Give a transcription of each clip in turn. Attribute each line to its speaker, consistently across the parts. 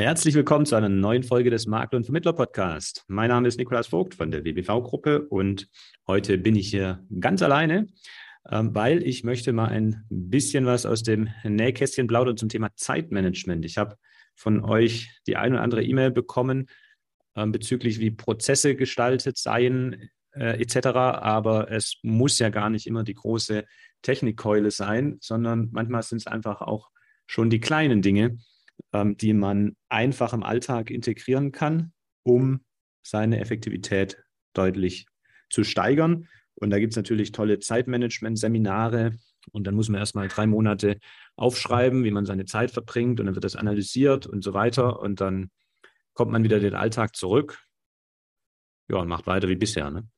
Speaker 1: Herzlich willkommen zu einer neuen Folge des Makler- und Vermittler-Podcast. Mein Name ist Nikolaus Vogt von der WBV-Gruppe und heute bin ich hier ganz alleine, ähm, weil ich möchte mal ein bisschen was aus dem Nähkästchen plaudern zum Thema Zeitmanagement. Ich habe von euch die ein oder andere E-Mail bekommen ähm, bezüglich, wie Prozesse gestaltet seien äh, etc. Aber es muss ja gar nicht immer die große Technikkeule sein, sondern manchmal sind es einfach auch schon die kleinen Dinge, ähm, die man einfach im Alltag integrieren kann, um seine Effektivität deutlich zu steigern. Und da gibt es natürlich tolle Zeitmanagement-Seminare. Und dann muss man erstmal drei Monate aufschreiben, wie man seine Zeit verbringt. Und dann wird das analysiert und so weiter. Und dann kommt man wieder den Alltag zurück. Ja, und macht weiter wie bisher. Ne?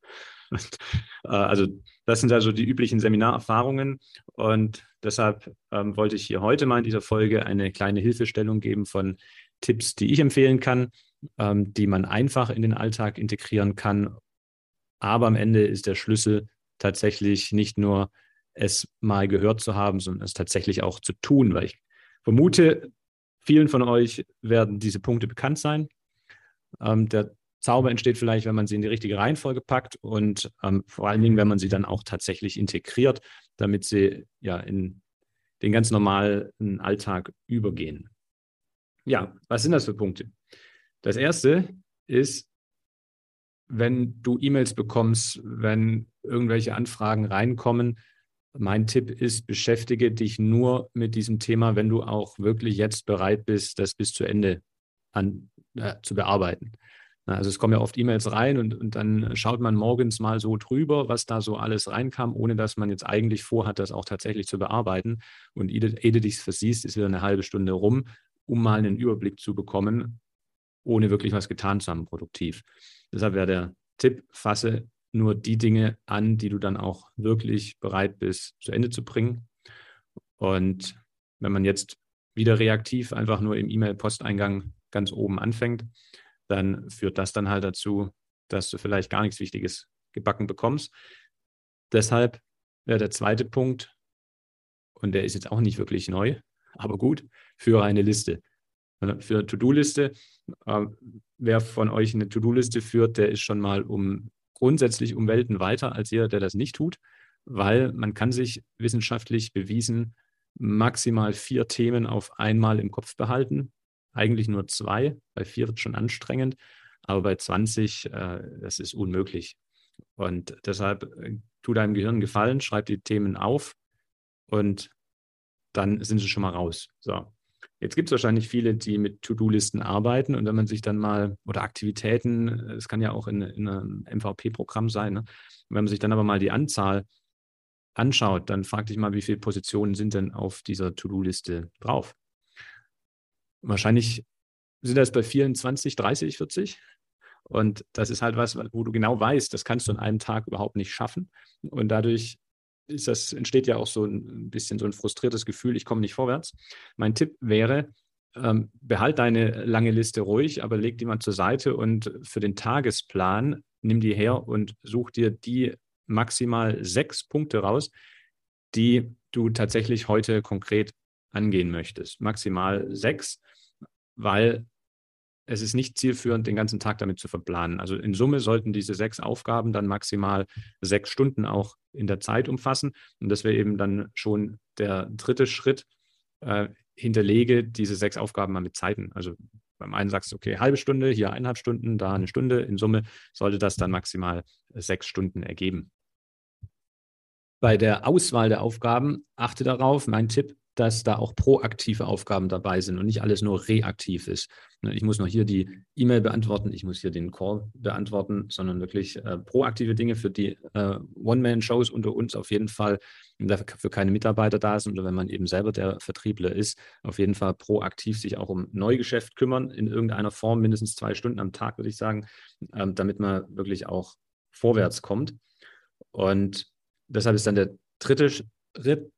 Speaker 1: Äh, also das sind also die üblichen Seminarerfahrungen und deshalb ähm, wollte ich hier heute mal in dieser Folge eine kleine Hilfestellung geben von Tipps, die ich empfehlen kann, ähm, die man einfach in den Alltag integrieren kann. Aber am Ende ist der Schlüssel tatsächlich nicht nur es mal gehört zu haben, sondern es tatsächlich auch zu tun, weil ich vermute, vielen von euch werden diese Punkte bekannt sein. Ähm, der Zauber entsteht vielleicht, wenn man sie in die richtige Reihenfolge packt und ähm, vor allen Dingen, wenn man sie dann auch tatsächlich integriert, damit sie ja in den ganz normalen Alltag übergehen. Ja, was sind das für Punkte? Das erste ist, wenn du E-Mails bekommst, wenn irgendwelche Anfragen reinkommen, mein Tipp ist, beschäftige dich nur mit diesem Thema, wenn du auch wirklich jetzt bereit bist, das bis zu Ende an, äh, zu bearbeiten. Also es kommen ja oft E-Mails rein und, und dann schaut man morgens mal so drüber, was da so alles reinkam, ohne dass man jetzt eigentlich vorhat, das auch tatsächlich zu bearbeiten. Und ehe, ehe du dich versiehst, ist wieder eine halbe Stunde rum, um mal einen Überblick zu bekommen, ohne wirklich was getan zu haben, produktiv. Deshalb wäre der Tipp, fasse nur die Dinge an, die du dann auch wirklich bereit bist, zu Ende zu bringen. Und wenn man jetzt wieder reaktiv einfach nur im E-Mail-Posteingang ganz oben anfängt, dann führt das dann halt dazu, dass du vielleicht gar nichts Wichtiges gebacken bekommst. Deshalb wäre der zweite Punkt, und der ist jetzt auch nicht wirklich neu, aber gut, führe eine Liste. Für To-Do-Liste, äh, wer von euch eine To-Do-Liste führt, der ist schon mal um grundsätzlich um Welten weiter als jeder, der das nicht tut, weil man kann sich wissenschaftlich bewiesen maximal vier Themen auf einmal im Kopf behalten eigentlich nur zwei. Bei vier wird es schon anstrengend, aber bei 20, äh, das ist unmöglich. Und deshalb äh, tu deinem Gehirn Gefallen, schreib die Themen auf und dann sind sie schon mal raus. So. Jetzt gibt es wahrscheinlich viele, die mit To-Do-Listen arbeiten und wenn man sich dann mal, oder Aktivitäten, es kann ja auch in, in einem MVP-Programm sein, ne? wenn man sich dann aber mal die Anzahl anschaut, dann frag dich mal, wie viele Positionen sind denn auf dieser To-Do-Liste drauf? Wahrscheinlich sind das bei vielen 20, 30, 40. Und das ist halt was, wo du genau weißt, das kannst du an einem Tag überhaupt nicht schaffen. Und dadurch ist das, entsteht ja auch so ein bisschen so ein frustriertes Gefühl, ich komme nicht vorwärts. Mein Tipp wäre, ähm, behalt deine lange Liste ruhig, aber leg die mal zur Seite und für den Tagesplan nimm die her und such dir die maximal sechs Punkte raus, die du tatsächlich heute konkret angehen möchtest. Maximal sechs, weil es ist nicht zielführend, den ganzen Tag damit zu verplanen. Also in Summe sollten diese sechs Aufgaben dann maximal sechs Stunden auch in der Zeit umfassen. Und das wäre eben dann schon der dritte Schritt. Äh, hinterlege diese sechs Aufgaben mal mit Zeiten. Also beim einen sagst du, okay, halbe Stunde, hier eineinhalb Stunden, da eine Stunde. In Summe sollte das dann maximal sechs Stunden ergeben. Bei der Auswahl der Aufgaben achte darauf, mein Tipp, dass da auch proaktive Aufgaben dabei sind und nicht alles nur reaktiv ist. Ne, ich muss noch hier die E-Mail beantworten, ich muss hier den Call beantworten, sondern wirklich äh, proaktive Dinge für die äh, One-Man-Shows unter uns auf jeden Fall, dafür keine Mitarbeiter da sind oder wenn man eben selber der Vertriebler ist, auf jeden Fall proaktiv sich auch um Neugeschäft kümmern, in irgendeiner Form, mindestens zwei Stunden am Tag, würde ich sagen, ähm, damit man wirklich auch vorwärts kommt. Und deshalb ist dann der dritte Schritt,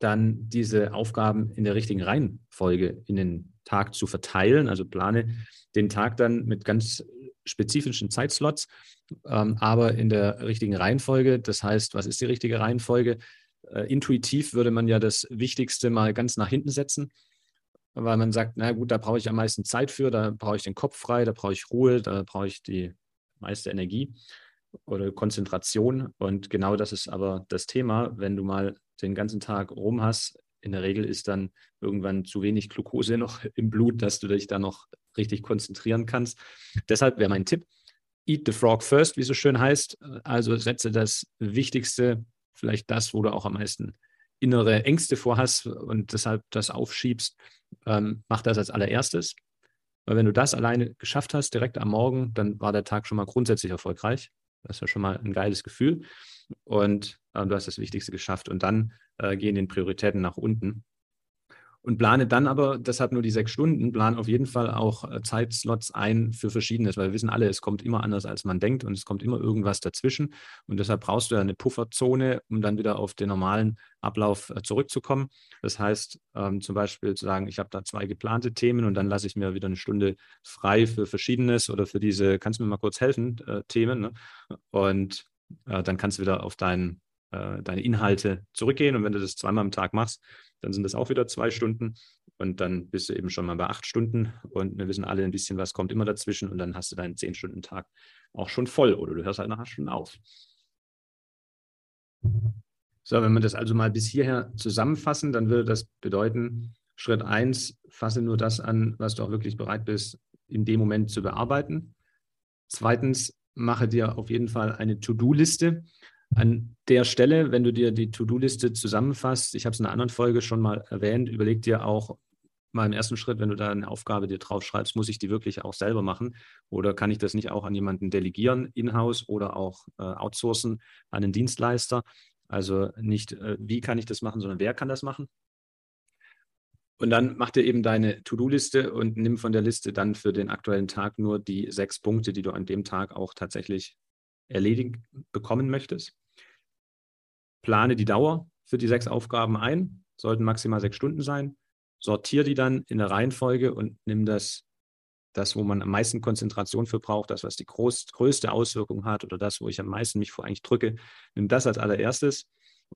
Speaker 1: dann diese Aufgaben in der richtigen Reihenfolge in den Tag zu verteilen. Also plane den Tag dann mit ganz spezifischen Zeitslots, ähm, aber in der richtigen Reihenfolge. Das heißt, was ist die richtige Reihenfolge? Äh, intuitiv würde man ja das Wichtigste mal ganz nach hinten setzen weil man sagt, na gut, da brauche ich am meisten Zeit für, da brauche ich den Kopf frei, da brauche ich Ruhe, da brauche ich die meiste Energie oder Konzentration. Und genau das ist aber das Thema, wenn du mal den ganzen Tag rum hast. In der Regel ist dann irgendwann zu wenig Glucose noch im Blut, dass du dich da noch richtig konzentrieren kannst. Deshalb wäre mein Tipp, eat the frog first, wie so schön heißt. Also setze das Wichtigste, vielleicht das, wo du auch am meisten innere Ängste vorhast und deshalb das aufschiebst, ähm, mach das als allererstes. Weil wenn du das alleine geschafft hast, direkt am Morgen, dann war der Tag schon mal grundsätzlich erfolgreich. Das ist ja schon mal ein geiles Gefühl. Und äh, du hast das Wichtigste geschafft. Und dann äh, gehen den Prioritäten nach unten und plane dann aber, deshalb nur die sechs Stunden, plan auf jeden Fall auch äh, Zeitslots ein für Verschiedenes, weil wir wissen alle, es kommt immer anders, als man denkt und es kommt immer irgendwas dazwischen. Und deshalb brauchst du ja eine Pufferzone, um dann wieder auf den normalen Ablauf äh, zurückzukommen. Das heißt, ähm, zum Beispiel zu sagen, ich habe da zwei geplante Themen und dann lasse ich mir wieder eine Stunde frei für Verschiedenes oder für diese, kannst du mir mal kurz helfen, äh, Themen. Ne? Und äh, dann kannst du wieder auf dein, äh, deine Inhalte zurückgehen. Und wenn du das zweimal am Tag machst, dann sind das auch wieder zwei Stunden und dann bist du eben schon mal bei acht Stunden und wir wissen alle ein bisschen, was kommt immer dazwischen und dann hast du deinen zehn Stunden Tag auch schon voll oder du hörst halt nachher schon auf. So, wenn wir das also mal bis hierher zusammenfassen, dann würde das bedeuten, Schritt eins, fasse nur das an, was du auch wirklich bereit bist, in dem Moment zu bearbeiten. Zweitens, mache dir auf jeden Fall eine To-Do-Liste. An der Stelle, wenn du dir die To-Do-Liste zusammenfasst, ich habe es in einer anderen Folge schon mal erwähnt, überleg dir auch mal im ersten Schritt, wenn du da eine Aufgabe dir draufschreibst, muss ich die wirklich auch selber machen oder kann ich das nicht auch an jemanden delegieren, in-house oder auch äh, outsourcen an einen Dienstleister? Also nicht, äh, wie kann ich das machen, sondern wer kann das machen? Und dann mach dir eben deine To-Do-Liste und nimm von der Liste dann für den aktuellen Tag nur die sechs Punkte, die du an dem Tag auch tatsächlich erledigt bekommen möchtest. Plane die Dauer für die sechs Aufgaben ein, sollten maximal sechs Stunden sein. Sortiere die dann in der Reihenfolge und nimm das, das, wo man am meisten Konzentration für braucht, das, was die groß, größte Auswirkung hat oder das, wo ich am meisten mich vor eigentlich drücke, nimm das als allererstes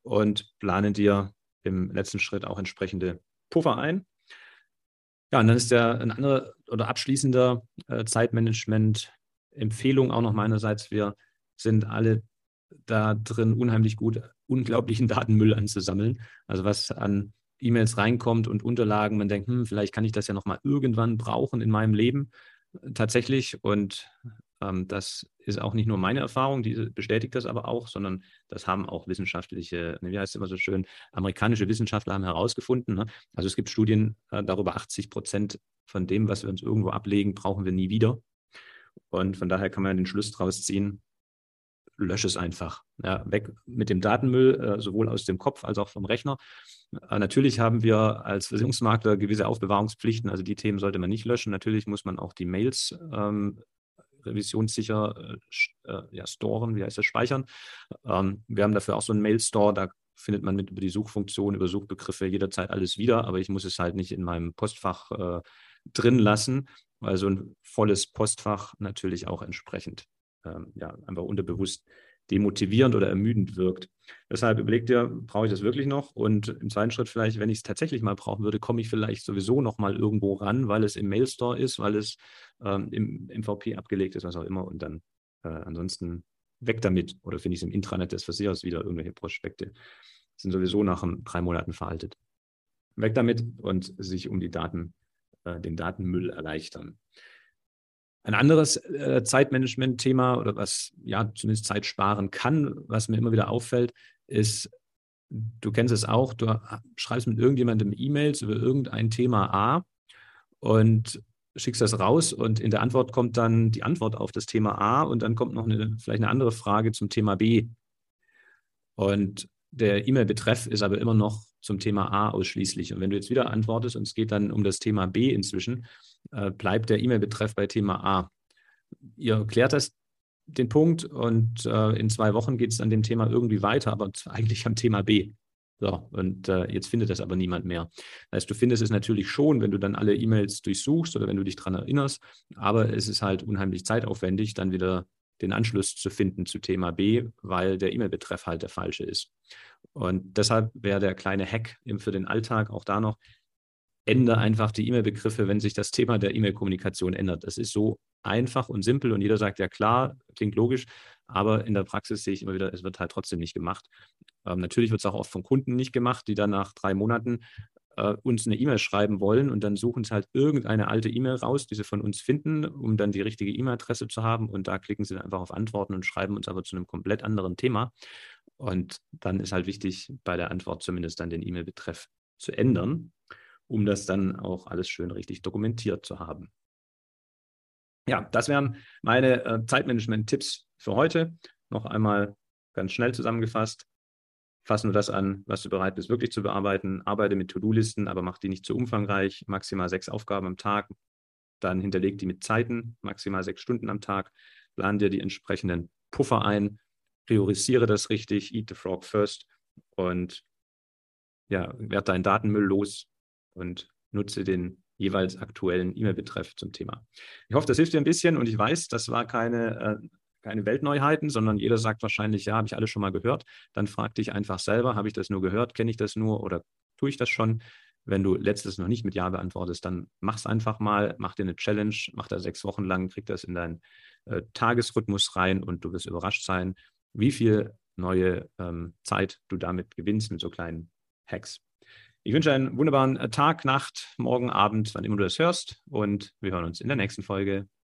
Speaker 1: und plane dir im letzten Schritt auch entsprechende Puffer ein. Ja, und dann ist der ein anderer oder abschließender äh, Zeitmanagement-Empfehlung auch noch meinerseits. Wir sind alle da drin unheimlich gut, unglaublichen Datenmüll anzusammeln. Also was an E-Mails reinkommt und Unterlagen, man denkt, hm, vielleicht kann ich das ja noch mal irgendwann brauchen in meinem Leben tatsächlich. Und ähm, das ist auch nicht nur meine Erfahrung, die bestätigt das aber auch, sondern das haben auch wissenschaftliche, ne, wie heißt es immer so schön, amerikanische Wissenschaftler haben herausgefunden. Ne? Also es gibt Studien äh, darüber, 80 Prozent von dem, was wir uns irgendwo ablegen, brauchen wir nie wieder. Und von daher kann man den Schluss daraus ziehen, lösche es einfach. Ja, weg mit dem Datenmüll, äh, sowohl aus dem Kopf als auch vom Rechner. Äh, natürlich haben wir als Versicherungsmakler gewisse Aufbewahrungspflichten, also die Themen sollte man nicht löschen. Natürlich muss man auch die Mails ähm, revisionssicher äh, äh, ja, storen, wie heißt das, speichern. Ähm, wir haben dafür auch so einen Mail-Store, da findet man mit über die Suchfunktion, über Suchbegriffe jederzeit alles wieder, aber ich muss es halt nicht in meinem Postfach äh, drin lassen, weil so ein volles Postfach natürlich auch entsprechend ähm, ja, einfach unterbewusst demotivierend oder ermüdend wirkt. Deshalb überlegt ihr, brauche ich das wirklich noch? Und im zweiten Schritt vielleicht, wenn ich es tatsächlich mal brauchen würde, komme ich vielleicht sowieso noch mal irgendwo ran, weil es im Mailstore ist, weil es ähm, im MVP abgelegt ist, was auch immer. Und dann äh, ansonsten weg damit. Oder finde ich es im Intranet des Versicherers wieder irgendwelche Prospekte. Sind sowieso nach drei Monaten veraltet. Weg damit und sich um die Daten, äh, den Datenmüll erleichtern. Ein anderes äh, Zeitmanagement-Thema oder was ja zumindest Zeit sparen kann, was mir immer wieder auffällt, ist, du kennst es auch, du schreibst mit irgendjemandem E-Mails über irgendein Thema A und schickst das raus und in der Antwort kommt dann die Antwort auf das Thema A und dann kommt noch eine, vielleicht eine andere Frage zum Thema B. Und der E-Mail-Betreff ist aber immer noch zum Thema A ausschließlich. Und wenn du jetzt wieder antwortest und es geht dann um das Thema B inzwischen, äh, bleibt der E-Mail-Betreff bei Thema A. Ihr klärt das den Punkt und äh, in zwei Wochen geht es an dem Thema irgendwie weiter, aber eigentlich am Thema B. So, und äh, jetzt findet das aber niemand mehr. Das heißt, du findest es natürlich schon, wenn du dann alle E-Mails durchsuchst oder wenn du dich daran erinnerst, aber es ist halt unheimlich zeitaufwendig, dann wieder den Anschluss zu finden zu Thema B, weil der E-Mail-Betreff halt der falsche ist. Und deshalb wäre der kleine Hack für den Alltag auch da noch, ändere einfach die E-Mail-Begriffe, wenn sich das Thema der E-Mail-Kommunikation ändert. Das ist so einfach und simpel und jeder sagt, ja klar, klingt logisch, aber in der Praxis sehe ich immer wieder, es wird halt trotzdem nicht gemacht. Ähm, natürlich wird es auch oft von Kunden nicht gemacht, die dann nach drei Monaten äh, uns eine E-Mail schreiben wollen und dann suchen sie halt irgendeine alte E-Mail raus, die sie von uns finden, um dann die richtige E-Mail-Adresse zu haben und da klicken sie dann einfach auf Antworten und schreiben uns aber zu einem komplett anderen Thema. Und dann ist halt wichtig, bei der Antwort zumindest dann den E-Mail-Betreff zu ändern um das dann auch alles schön richtig dokumentiert zu haben. Ja, das wären meine äh, Zeitmanagement-Tipps für heute. Noch einmal ganz schnell zusammengefasst. Fass nur das an, was du bereit bist, wirklich zu bearbeiten. Arbeite mit To-Do-Listen, aber mach die nicht zu umfangreich. Maximal sechs Aufgaben am Tag. Dann hinterleg die mit Zeiten, maximal sechs Stunden am Tag. Plan dir die entsprechenden Puffer ein. Priorisiere das richtig. Eat the frog first. Und ja, werd deinen Datenmüll los und nutze den jeweils aktuellen E-Mail-Betreff zum Thema. Ich hoffe, das hilft dir ein bisschen und ich weiß, das war keine, äh, keine Weltneuheiten, sondern jeder sagt wahrscheinlich, ja, habe ich alles schon mal gehört. Dann frag dich einfach selber, habe ich das nur gehört, kenne ich das nur oder tue ich das schon? Wenn du letztes noch nicht mit Ja beantwortest, dann mach es einfach mal, mach dir eine Challenge, mach da sechs Wochen lang, krieg das in deinen äh, Tagesrhythmus rein und du wirst überrascht sein, wie viel neue ähm, Zeit du damit gewinnst mit so kleinen Hacks. Ich wünsche einen wunderbaren äh, Tag, Nacht, Morgen, Abend, wann immer du das hörst. Und wir hören uns in der nächsten Folge.